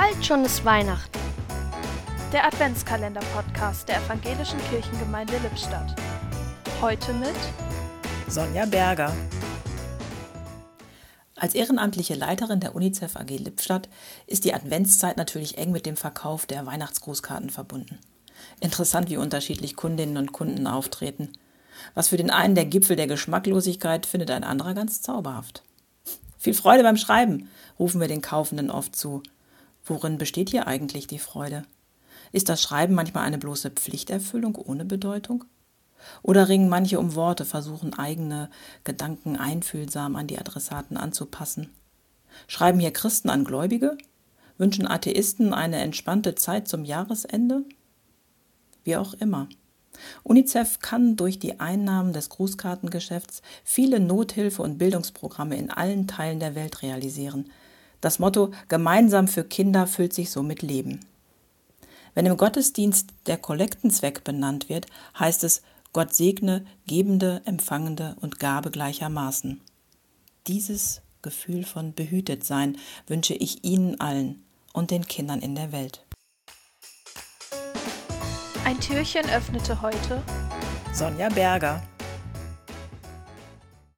Bald schon ist Weihnachten. Der Adventskalender-Podcast der Evangelischen Kirchengemeinde Lippstadt. Heute mit Sonja Berger. Als ehrenamtliche Leiterin der UNICEF AG Lippstadt ist die Adventszeit natürlich eng mit dem Verkauf der Weihnachtsgrußkarten verbunden. Interessant, wie unterschiedlich Kundinnen und Kunden auftreten. Was für den einen der Gipfel der Geschmacklosigkeit findet ein anderer ganz zauberhaft. Viel Freude beim Schreiben, rufen wir den Kaufenden oft zu. Worin besteht hier eigentlich die Freude? Ist das Schreiben manchmal eine bloße Pflichterfüllung ohne Bedeutung? Oder ringen manche um Worte, versuchen eigene Gedanken einfühlsam an die Adressaten anzupassen? Schreiben hier Christen an Gläubige? Wünschen Atheisten eine entspannte Zeit zum Jahresende? Wie auch immer. UNICEF kann durch die Einnahmen des Grußkartengeschäfts viele Nothilfe- und Bildungsprogramme in allen Teilen der Welt realisieren, das Motto Gemeinsam für Kinder füllt sich somit Leben. Wenn im Gottesdienst der Kollektenzweck benannt wird, heißt es Gott segne Gebende, Empfangende und Gabe gleichermaßen. Dieses Gefühl von Behütetsein wünsche ich Ihnen allen und den Kindern in der Welt. Ein Türchen öffnete heute Sonja Berger